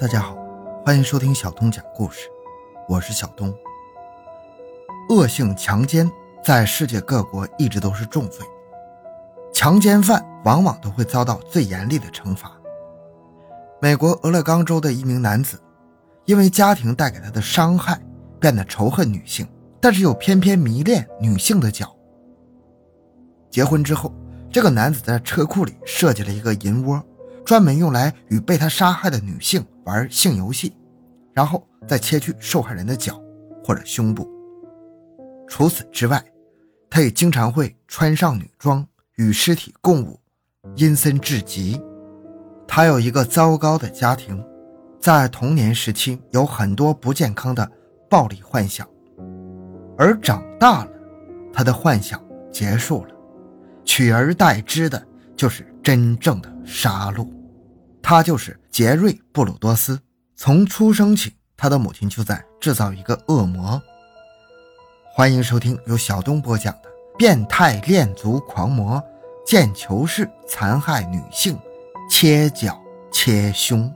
大家好，欢迎收听小东讲故事，我是小东。恶性强奸在世界各国一直都是重罪，强奸犯往往都会遭到最严厉的惩罚。美国俄勒冈州的一名男子，因为家庭带给他的伤害，变得仇恨女性，但是又偏偏迷恋女性的脚。结婚之后，这个男子在车库里设计了一个银窝。专门用来与被他杀害的女性玩性游戏，然后再切去受害人的脚或者胸部。除此之外，他也经常会穿上女装与尸体共舞，阴森至极。他有一个糟糕的家庭，在童年时期有很多不健康的暴力幻想，而长大了，他的幻想结束了，取而代之的就是真正的杀戮。他就是杰瑞·布鲁多斯。从出生起，他的母亲就在制造一个恶魔。欢迎收听由小东播讲的《变态恋足狂魔剑球式残害女性，切脚切胸》。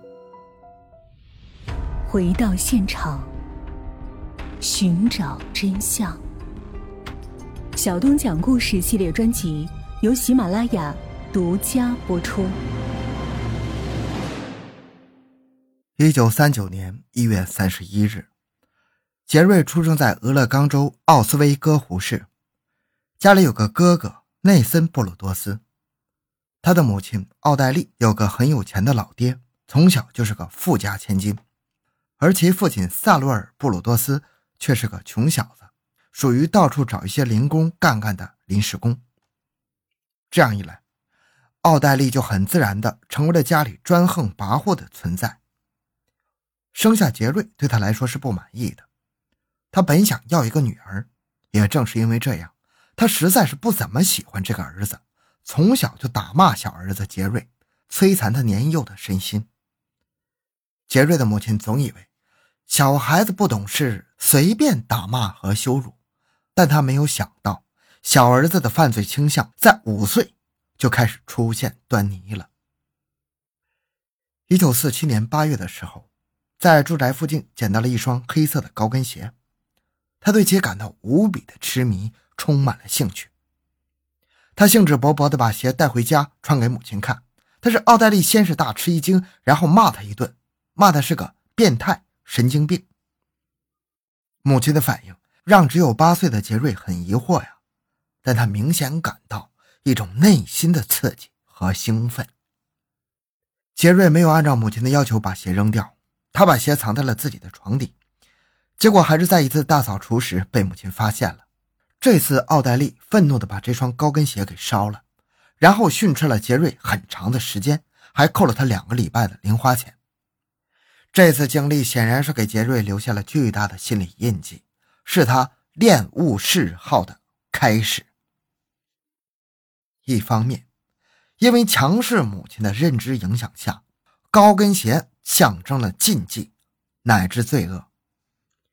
回到现场，寻找真相。小东讲故事系列专辑由喜马拉雅独家播出。一九三九年一月三十一日，杰瑞出生在俄勒冈州奥斯威戈湖市，家里有个哥哥内森·布鲁多斯，他的母亲奥黛丽有个很有钱的老爹，从小就是个富家千金，而其父亲萨罗尔·布鲁多斯却是个穷小子，属于到处找一些零工干干的临时工。这样一来，奥黛丽就很自然地成为了家里专横跋扈的存在。生下杰瑞对他来说是不满意的，他本想要一个女儿，也正是因为这样，他实在是不怎么喜欢这个儿子，从小就打骂小儿子杰瑞，摧残他年幼的身心。杰瑞的母亲总以为小孩子不懂事，随便打骂和羞辱，但他没有想到小儿子的犯罪倾向在五岁就开始出现端倪了。一九四七年八月的时候。在住宅附近捡到了一双黑色的高跟鞋，他对其感到无比的痴迷，充满了兴趣。他兴致勃勃地把鞋带回家穿给母亲看，但是奥黛丽先是大吃一惊，然后骂他一顿，骂他是个变态、神经病。母亲的反应让只有八岁的杰瑞很疑惑呀，但他明显感到一种内心的刺激和兴奋。杰瑞没有按照母亲的要求把鞋扔掉。他把鞋藏在了自己的床底，结果还是在一次大扫除时被母亲发现了。这次，奥黛丽愤怒地把这双高跟鞋给烧了，然后训斥了杰瑞很长的时间，还扣了他两个礼拜的零花钱。这次经历显然是给杰瑞留下了巨大的心理印记，是他恋物嗜好的开始。一方面，因为强势母亲的认知影响下，高跟鞋。象征了禁忌乃至罪恶，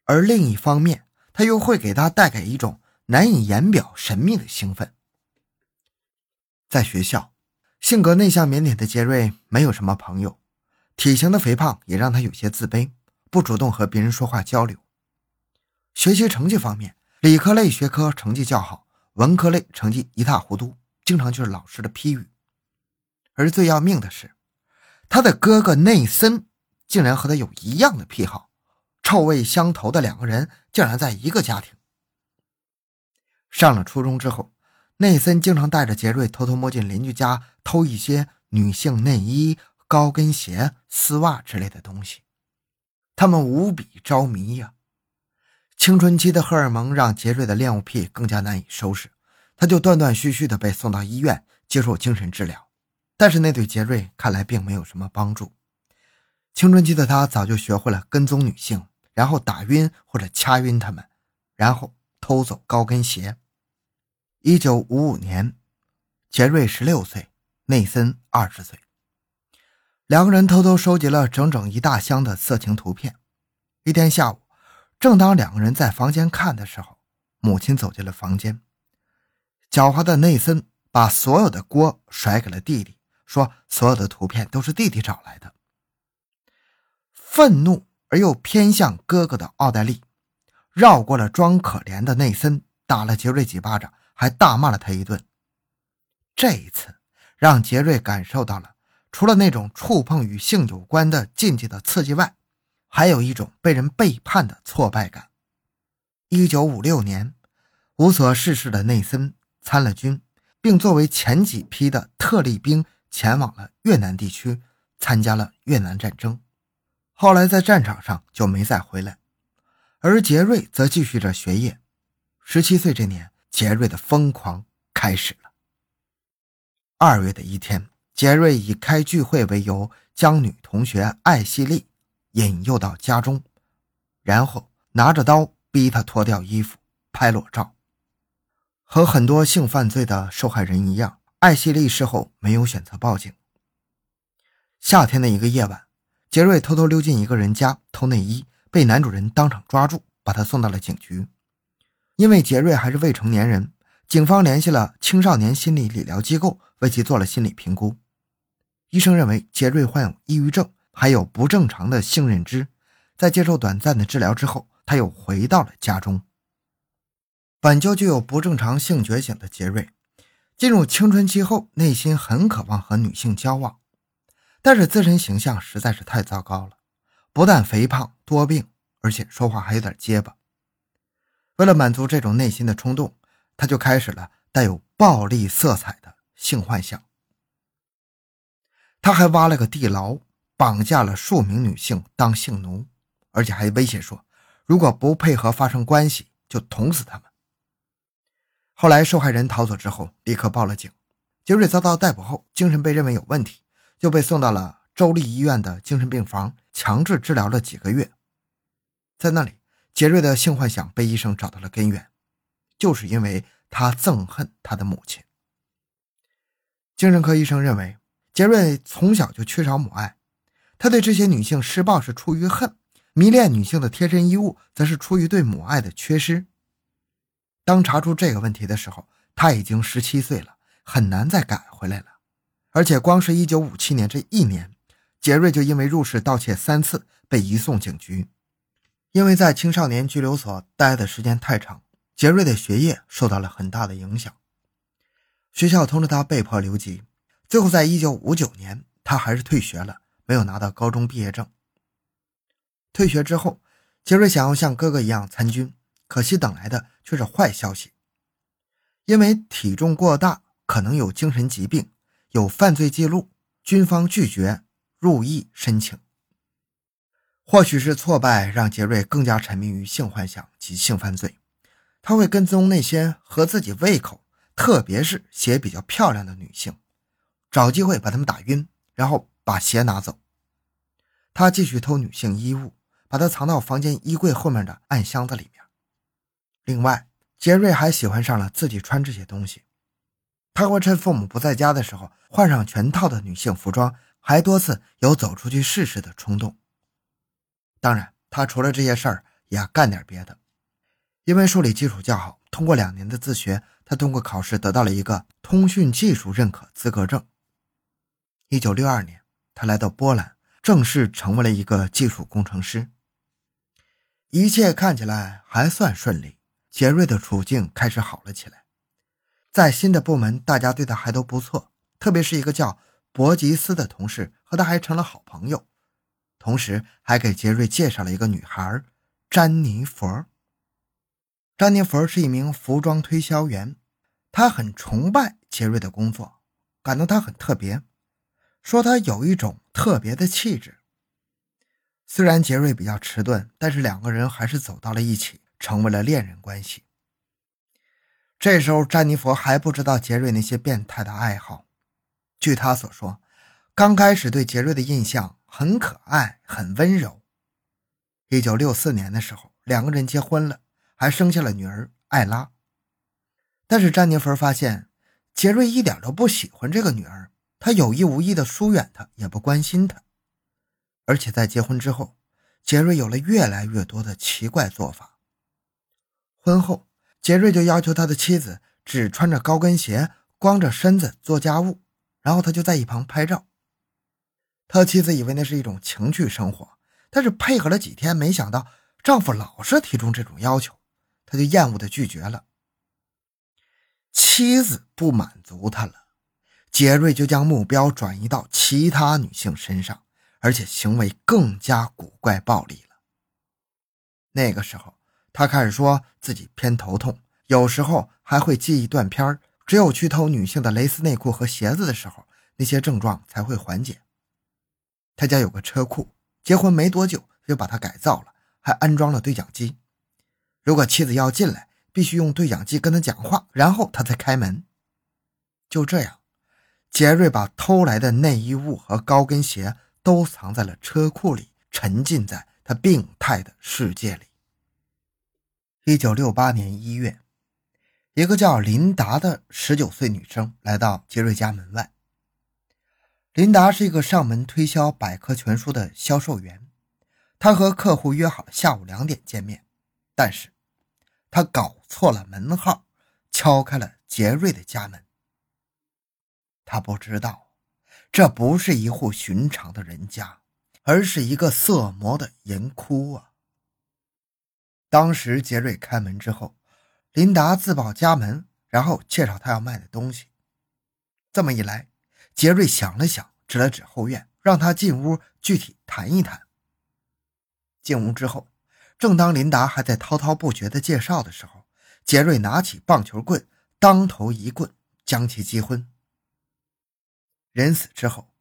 而另一方面，他又会给他带给一种难以言表神秘的兴奋。在学校，性格内向腼腆的杰瑞没有什么朋友，体型的肥胖也让他有些自卑，不主动和别人说话交流。学习成绩方面，理科类学科成绩较好，文科类成绩一塌糊涂，经常就是老师的批语。而最要命的是。他的哥哥内森竟然和他有一样的癖好，臭味相投的两个人竟然在一个家庭。上了初中之后，内森经常带着杰瑞偷偷摸进邻居家偷一些女性内衣、高跟鞋、丝袜之类的东西，他们无比着迷呀。青春期的荷尔蒙让杰瑞的恋物癖更加难以收拾，他就断断续续的被送到医院接受精神治疗。但是那对杰瑞看来并没有什么帮助。青春期的他早就学会了跟踪女性，然后打晕或者掐晕他们，然后偷走高跟鞋。一九五五年，杰瑞十六岁，内森二十岁，两个人偷偷收集了整整一大箱的色情图片。一天下午，正当两个人在房间看的时候，母亲走进了房间。狡猾的内森把所有的锅甩给了弟弟。说所有的图片都是弟弟找来的。愤怒而又偏向哥哥的奥黛丽，绕过了装可怜的内森，打了杰瑞几巴掌，还大骂了他一顿。这一次，让杰瑞感受到了除了那种触碰与性有关的禁忌的刺激外，还有一种被人背叛的挫败感。一九五六年，无所事事的内森参了军，并作为前几批的特立兵前往了越南地区，参加了越南战争。后来在战场上就没再回来，而杰瑞则继续着学业。十七岁这年，杰瑞的疯狂开始了。二月的一天，杰瑞以开聚会为由，将女同学艾希莉引诱到家中，然后拿着刀逼她脱掉衣服拍裸照。和很多性犯罪的受害人一样，艾希莉事后没有选择报警。夏天的一个夜晚。杰瑞偷偷溜进一个人家偷内衣，被男主人当场抓住，把他送到了警局。因为杰瑞还是未成年人，警方联系了青少年心理理疗机构，为其做了心理评估。医生认为杰瑞患有抑郁症，还有不正常的性认知。在接受短暂的治疗之后，他又回到了家中。本就具有不正常性觉醒的杰瑞，进入青春期后，内心很渴望和女性交往。但是自身形象实在是太糟糕了，不但肥胖多病，而且说话还有点结巴。为了满足这种内心的冲动，他就开始了带有暴力色彩的性幻想。他还挖了个地牢，绑架了数名女性当性奴，而且还威胁说，如果不配合发生关系，就捅死他们。后来受害人逃走之后，立刻报了警。杰瑞遭到逮捕后，精神被认为有问题。就被送到了州立医院的精神病房，强制治疗了几个月。在那里，杰瑞的性幻想被医生找到了根源，就是因为他憎恨他的母亲。精神科医生认为，杰瑞从小就缺少母爱，他对这些女性施暴是出于恨，迷恋女性的贴身衣物则是出于对母爱的缺失。当查出这个问题的时候，他已经十七岁了，很难再改回来了。而且，光是一九五七年这一年，杰瑞就因为入室盗窃三次被移送警局。因为在青少年拘留所待的时间太长，杰瑞的学业受到了很大的影响。学校通知他被迫留级，最后在一九五九年，他还是退学了，没有拿到高中毕业证。退学之后，杰瑞想要像哥哥一样参军，可惜等来的却是坏消息，因为体重过大，可能有精神疾病。有犯罪记录，军方拒绝入役申请。或许是挫败让杰瑞更加沉迷于性幻想及性犯罪，他会跟踪那些合自己胃口，特别是鞋比较漂亮的女性，找机会把她们打晕，然后把鞋拿走。他继续偷女性衣物，把它藏到房间衣柜后面的暗箱子里面。另外，杰瑞还喜欢上了自己穿这些东西。他会趁父母不在家的时候换上全套的女性服装，还多次有走出去试试的冲动。当然，他除了这些事儿，也要干点别的。因为数理基础较好，通过两年的自学，他通过考试得到了一个通讯技术认可资格证。一九六二年，他来到波兰，正式成为了一个技术工程师。一切看起来还算顺利，杰瑞的处境开始好了起来。在新的部门，大家对他还都不错，特别是一个叫伯吉斯的同事，和他还成了好朋友。同时，还给杰瑞介绍了一个女孩，詹妮弗。詹妮弗是一名服装推销员，她很崇拜杰瑞的工作，感到他很特别，说他有一种特别的气质。虽然杰瑞比较迟钝，但是两个人还是走到了一起，成为了恋人关系。这时候，詹妮弗还不知道杰瑞那些变态的爱好。据他所说，刚开始对杰瑞的印象很可爱、很温柔。一九六四年的时候，两个人结婚了，还生下了女儿艾拉。但是詹妮弗发现，杰瑞一点都不喜欢这个女儿，他有意无意的疏远她，也不关心她。而且在结婚之后，杰瑞有了越来越多的奇怪做法。婚后。杰瑞就要求他的妻子只穿着高跟鞋、光着身子做家务，然后他就在一旁拍照。他妻子以为那是一种情趣生活，但是配合了几天，没想到丈夫老是提出这种要求，他就厌恶的拒绝了。妻子不满足他了，杰瑞就将目标转移到其他女性身上，而且行为更加古怪暴力了。那个时候，他开始说自己偏头痛，有时候还会记忆断片只有去偷女性的蕾丝内裤和鞋子的时候，那些症状才会缓解。他家有个车库，结婚没多久就把它改造了，还安装了对讲机。如果妻子要进来，必须用对讲机跟他讲话，然后他才开门。就这样，杰瑞把偷来的内衣物和高跟鞋都藏在了车库里，沉浸在他病态的世界里。一九六八年一月，一个叫琳达的十九岁女生来到杰瑞家门外。琳达是一个上门推销百科全书的销售员，她和客户约好下午两点见面，但是。他搞错了门号，敲开了杰瑞的家门。他不知道，这不是一户寻常的人家，而是一个色魔的银窟啊！当时杰瑞开门之后，琳达自报家门，然后介绍他要卖的东西。这么一来，杰瑞想了想，指了指后院，让他进屋具体谈一谈。进屋之后。正当琳达还在滔滔不绝地介绍的时候，杰瑞拿起棒球棍，当头一棍将其击昏。人死之后，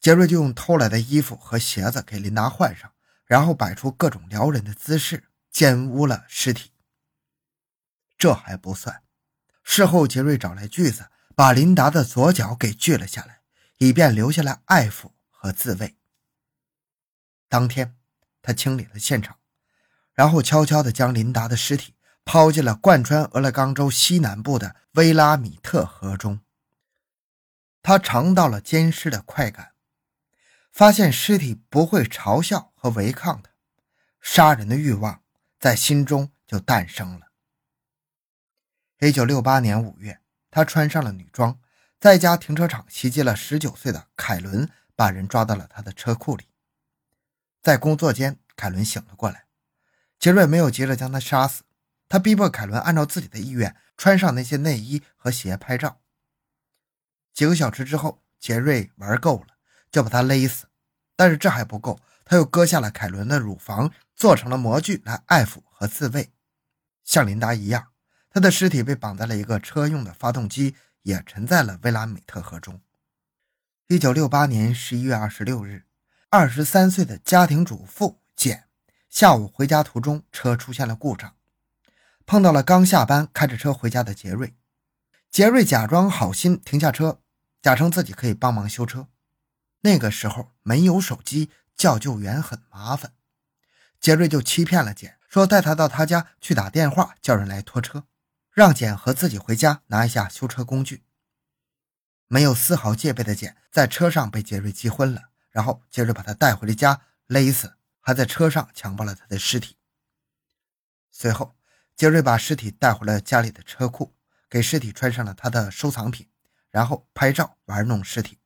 杰瑞就用偷来的衣服和鞋子给琳达换上，然后摆出各种撩人的姿势，奸污了尸体。这还不算，事后杰瑞找来锯子，把琳达的左脚给锯了下来，以便留下来爱抚和自慰。当天，他清理了现场。然后悄悄地将琳达的尸体抛进了贯穿俄勒冈州西南部的威拉米特河中。他尝到了奸尸的快感，发现尸体不会嘲笑和违抗他，杀人的欲望在心中就诞生了。一九六八年五月，他穿上了女装，在家停车场袭击了十九岁的凯伦，把人抓到了他的车库里。在工作间，凯伦醒了过来。杰瑞没有急着将他杀死，他逼迫凯伦按照自己的意愿穿上那些内衣和鞋拍照。几个小时之后，杰瑞玩够了，就把他勒死。但是这还不够，他又割下了凯伦的乳房，做成了模具来爱抚和自慰。像琳达一样，他的尸体被绑在了一个车用的发动机，也沉在了威拉美特河中。一九六八年十一月二十六日，二十三岁的家庭主妇简。下午回家途中，车出现了故障，碰到了刚下班开着车回家的杰瑞。杰瑞假装好心停下车，假称自己可以帮忙修车。那个时候没有手机，叫救援很麻烦。杰瑞就欺骗了简，说带他到他家去打电话叫人来拖车，让简和自己回家拿一下修车工具。没有丝毫戒备的简在车上被杰瑞击昏了，然后杰瑞把他带回了家，勒死。还在车上强暴了他的尸体。随后，杰瑞把尸体带回了家里的车库，给尸体穿上了他的收藏品，然后拍照玩弄尸体。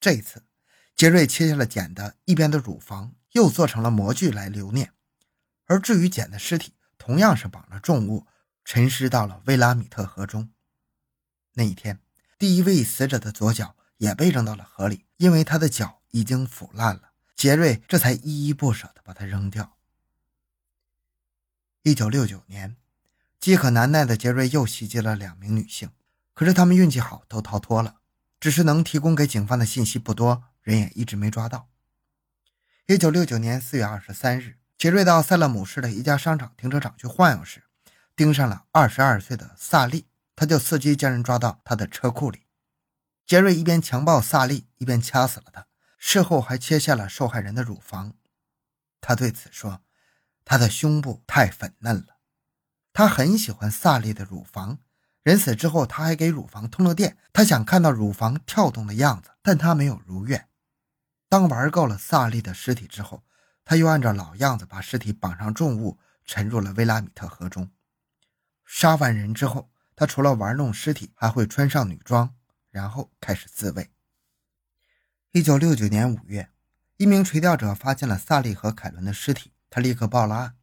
这一次，杰瑞切下了简的一边的乳房，又做成了模具来留念。而至于简的尸体，同样是绑了重物，沉尸到了威拉米特河中。那一天，第一位死者的左脚也被扔到了河里，因为他的脚已经腐烂了。杰瑞这才依依不舍地把它扔掉。一九六九年，饥渴难耐的杰瑞又袭击了两名女性，可是他们运气好，都逃脱了。只是能提供给警方的信息不多，人也一直没抓到。一九六九年四月二十三日，杰瑞到塞勒姆市的一家商场停车场去晃悠时，盯上了二十二岁的萨利，他就伺机将人抓到他的车库里。杰瑞一边强暴萨利，一边掐死了他。事后还切下了受害人的乳房，他对此说：“他的胸部太粉嫩了，他很喜欢萨利的乳房。人死之后，他还给乳房通了电，他想看到乳房跳动的样子，但他没有如愿。当玩够了萨利的尸体之后，他又按照老样子把尸体绑上重物，沉入了威拉米特河中。杀完人之后，他除了玩弄尸体，还会穿上女装，然后开始自慰。”一九六九年五月，一名垂钓者发现了萨利和凯伦的尸体，他立刻报了案。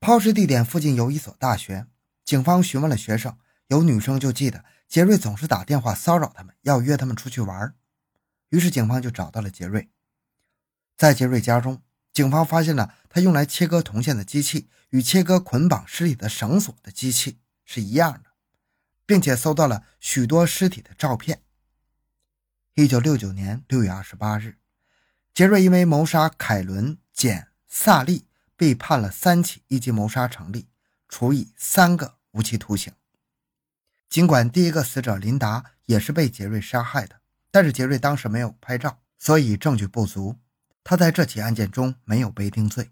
抛尸地点附近有一所大学，警方询问了学生，有女生就记得杰瑞总是打电话骚扰他们，要约他们出去玩。于是警方就找到了杰瑞。在杰瑞家中，警方发现了他用来切割铜线的机器与切割捆绑尸体的绳索的机器是一样的，并且搜到了许多尸体的照片。一九六九年六月二十八日。杰瑞因为谋杀凯伦·简·萨利被判了三起一级谋杀成立，处以三个无期徒刑。尽管第一个死者琳达也是被杰瑞杀害的，但是杰瑞当时没有拍照，所以证据不足。他在这起案件中没有被定罪。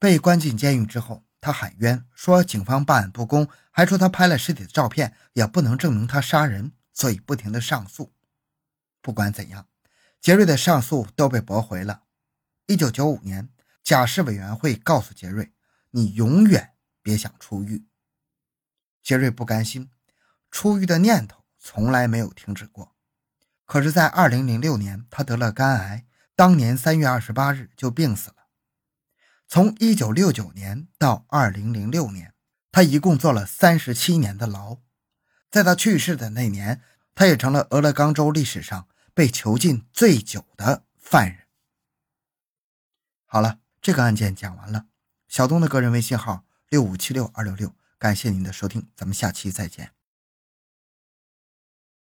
被关进监狱之后，他喊冤说警方办案不公，还说他拍了尸体的照片也不能证明他杀人，所以不停的上诉。不管怎样。杰瑞的上诉都被驳回了。一九九五年，假释委员会告诉杰瑞：“你永远别想出狱。”杰瑞不甘心，出狱的念头从来没有停止过。可是，在二零零六年，他得了肝癌，当年三月二十八日就病死了。从一九六九年到二零零六年，他一共坐了三十七年的牢。在他去世的那年，他也成了俄勒冈州历史上。被囚禁最久的犯人。好了，这个案件讲完了。小东的个人微信号六五七六二六六，感谢您的收听，咱们下期再见。